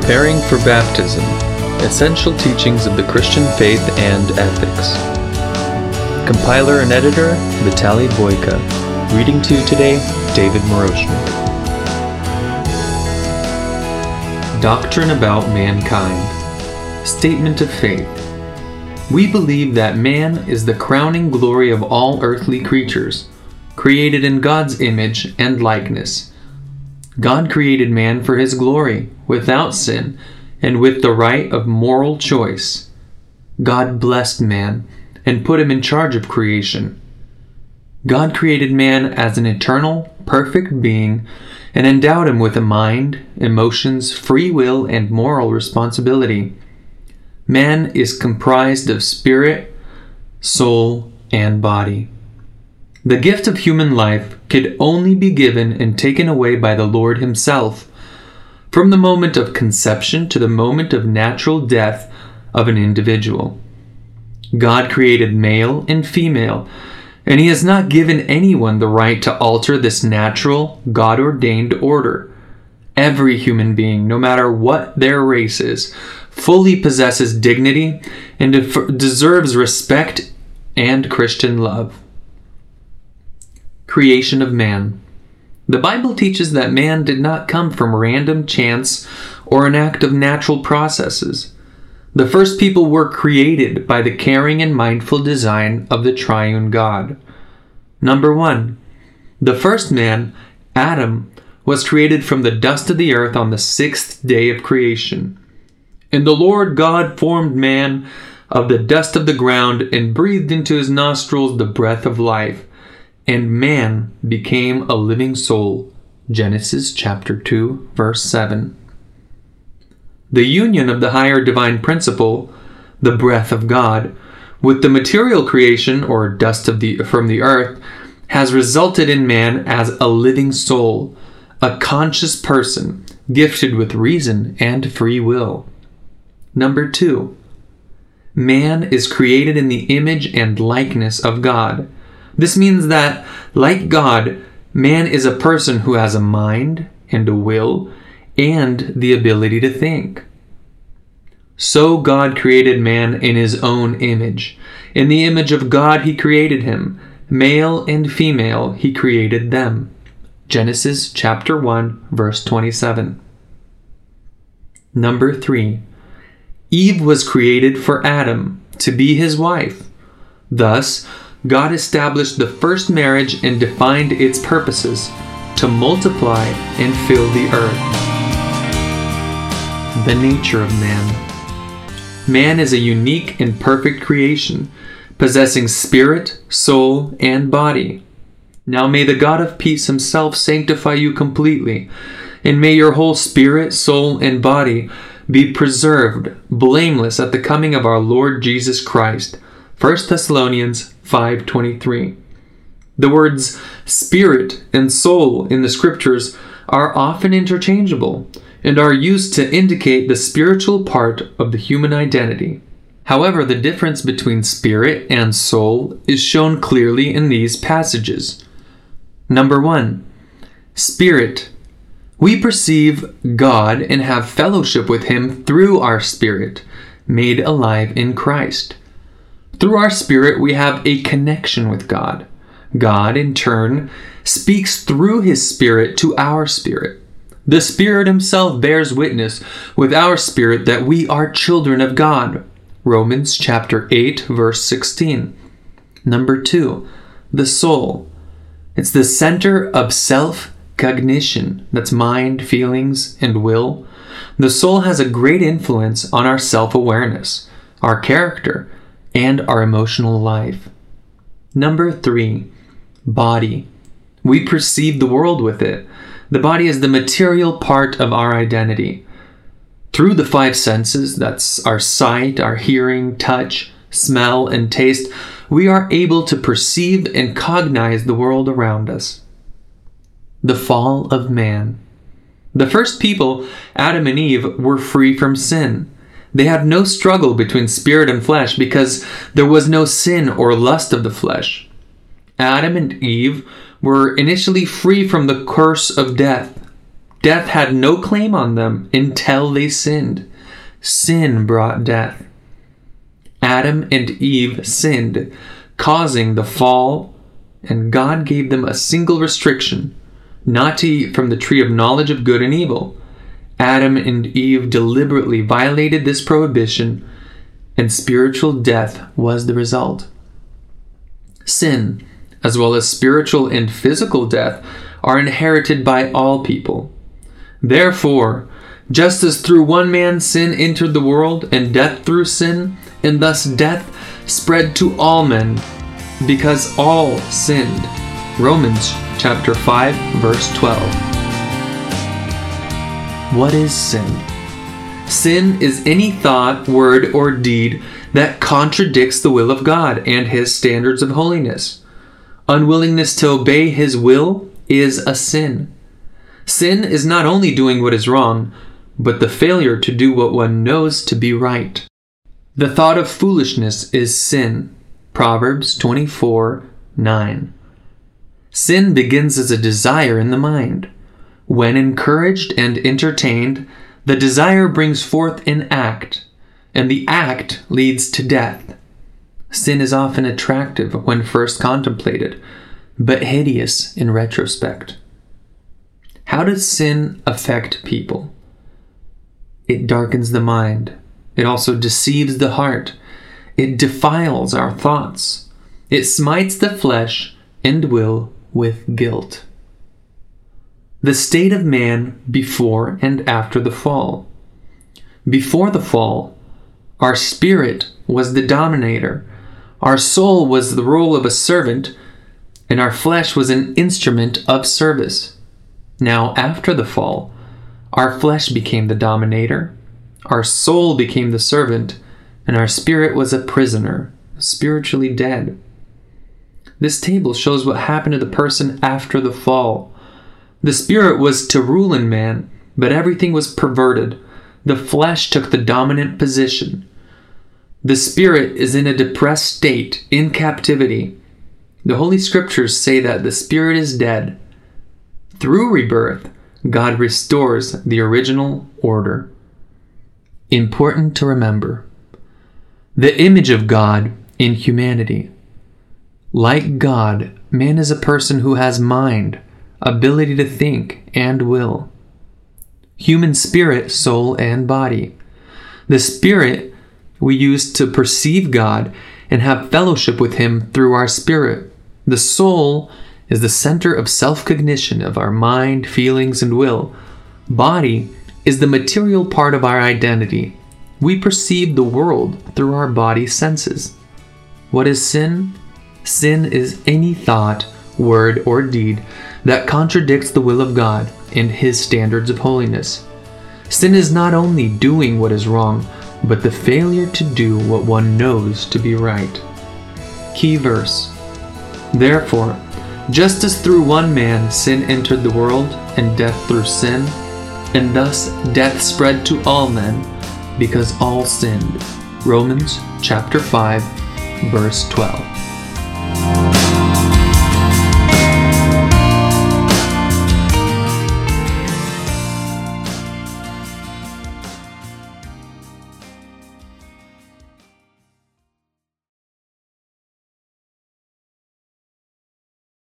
Preparing for Baptism Essential Teachings of the Christian Faith and Ethics. Compiler and editor Vitaly Boyka. Reading to you today David Moroshnik. Doctrine about Mankind. Statement of Faith. We believe that man is the crowning glory of all earthly creatures, created in God's image and likeness. God created man for his glory, without sin, and with the right of moral choice. God blessed man and put him in charge of creation. God created man as an eternal, perfect being and endowed him with a mind, emotions, free will, and moral responsibility. Man is comprised of spirit, soul, and body. The gift of human life could only be given and taken away by the Lord Himself. From the moment of conception to the moment of natural death of an individual. God created male and female, and He has not given anyone the right to alter this natural, God ordained order. Every human being, no matter what their race is, fully possesses dignity and deserves respect and Christian love. Creation of man. The Bible teaches that man did not come from random chance or an act of natural processes. The first people were created by the caring and mindful design of the triune God. Number one, the first man, Adam, was created from the dust of the earth on the sixth day of creation. And the Lord God formed man of the dust of the ground and breathed into his nostrils the breath of life and man became a living soul. Genesis chapter 2, verse 7. The union of the higher divine principle, the breath of God, with the material creation or dust of the from the earth has resulted in man as a living soul, a conscious person, gifted with reason and free will. Number 2. Man is created in the image and likeness of God. This means that, like God, man is a person who has a mind and a will and the ability to think. So God created man in his own image. In the image of God, he created him. Male and female, he created them. Genesis chapter 1, verse 27. Number 3. Eve was created for Adam to be his wife. Thus, God established the first marriage and defined its purposes to multiply and fill the earth. The nature of man. Man is a unique and perfect creation, possessing spirit, soul, and body. Now may the God of peace himself sanctify you completely, and may your whole spirit, soul, and body be preserved blameless at the coming of our Lord Jesus Christ. 1 Thessalonians 5:23. The words spirit and soul in the scriptures are often interchangeable and are used to indicate the spiritual part of the human identity. However, the difference between spirit and soul is shown clearly in these passages. Number 1. Spirit. We perceive God and have fellowship with Him through our spirit, made alive in Christ. Through our spirit, we have a connection with God. God, in turn, speaks through his spirit to our spirit. The Spirit Himself bears witness with our spirit that we are children of God. Romans chapter 8, verse 16. Number 2, the soul. It's the center of self cognition that's mind, feelings, and will. The soul has a great influence on our self awareness, our character, and our emotional life. Number three, body. We perceive the world with it. The body is the material part of our identity. Through the five senses that's our sight, our hearing, touch, smell, and taste we are able to perceive and cognize the world around us. The fall of man. The first people, Adam and Eve, were free from sin. They had no struggle between spirit and flesh because there was no sin or lust of the flesh. Adam and Eve were initially free from the curse of death. Death had no claim on them until they sinned. Sin brought death. Adam and Eve sinned, causing the fall, and God gave them a single restriction not to eat from the tree of knowledge of good and evil. Adam and Eve deliberately violated this prohibition, and spiritual death was the result. Sin, as well as spiritual and physical death, are inherited by all people. Therefore, just as through one man sin entered the world, and death through sin, and thus death spread to all men, because all sinned. Romans chapter 5, verse 12. What is sin? Sin is any thought, word, or deed that contradicts the will of God and His standards of holiness. Unwillingness to obey His will is a sin. Sin is not only doing what is wrong, but the failure to do what one knows to be right. The thought of foolishness is sin. Proverbs 24 9. Sin begins as a desire in the mind. When encouraged and entertained, the desire brings forth an act, and the act leads to death. Sin is often attractive when first contemplated, but hideous in retrospect. How does sin affect people? It darkens the mind. It also deceives the heart. It defiles our thoughts. It smites the flesh and will with guilt. The state of man before and after the fall. Before the fall, our spirit was the dominator, our soul was the role of a servant, and our flesh was an instrument of service. Now, after the fall, our flesh became the dominator, our soul became the servant, and our spirit was a prisoner, spiritually dead. This table shows what happened to the person after the fall. The spirit was to rule in man, but everything was perverted. The flesh took the dominant position. The spirit is in a depressed state, in captivity. The Holy Scriptures say that the spirit is dead. Through rebirth, God restores the original order. Important to remember the image of God in humanity. Like God, man is a person who has mind, ability to think, and will. Human spirit, soul, and body. The spirit we use to perceive God and have fellowship with Him through our spirit. The soul is the center of self cognition of our mind, feelings, and will. Body is the material part of our identity. We perceive the world through our body senses. What is sin? Sin is any thought, word, or deed that contradicts the will of God and His standards of holiness. Sin is not only doing what is wrong, but the failure to do what one knows to be right. Key verse Therefore, just as through one man sin entered the world, and death through sin, and thus death spread to all men, because all sinned. Romans chapter 5, verse 12.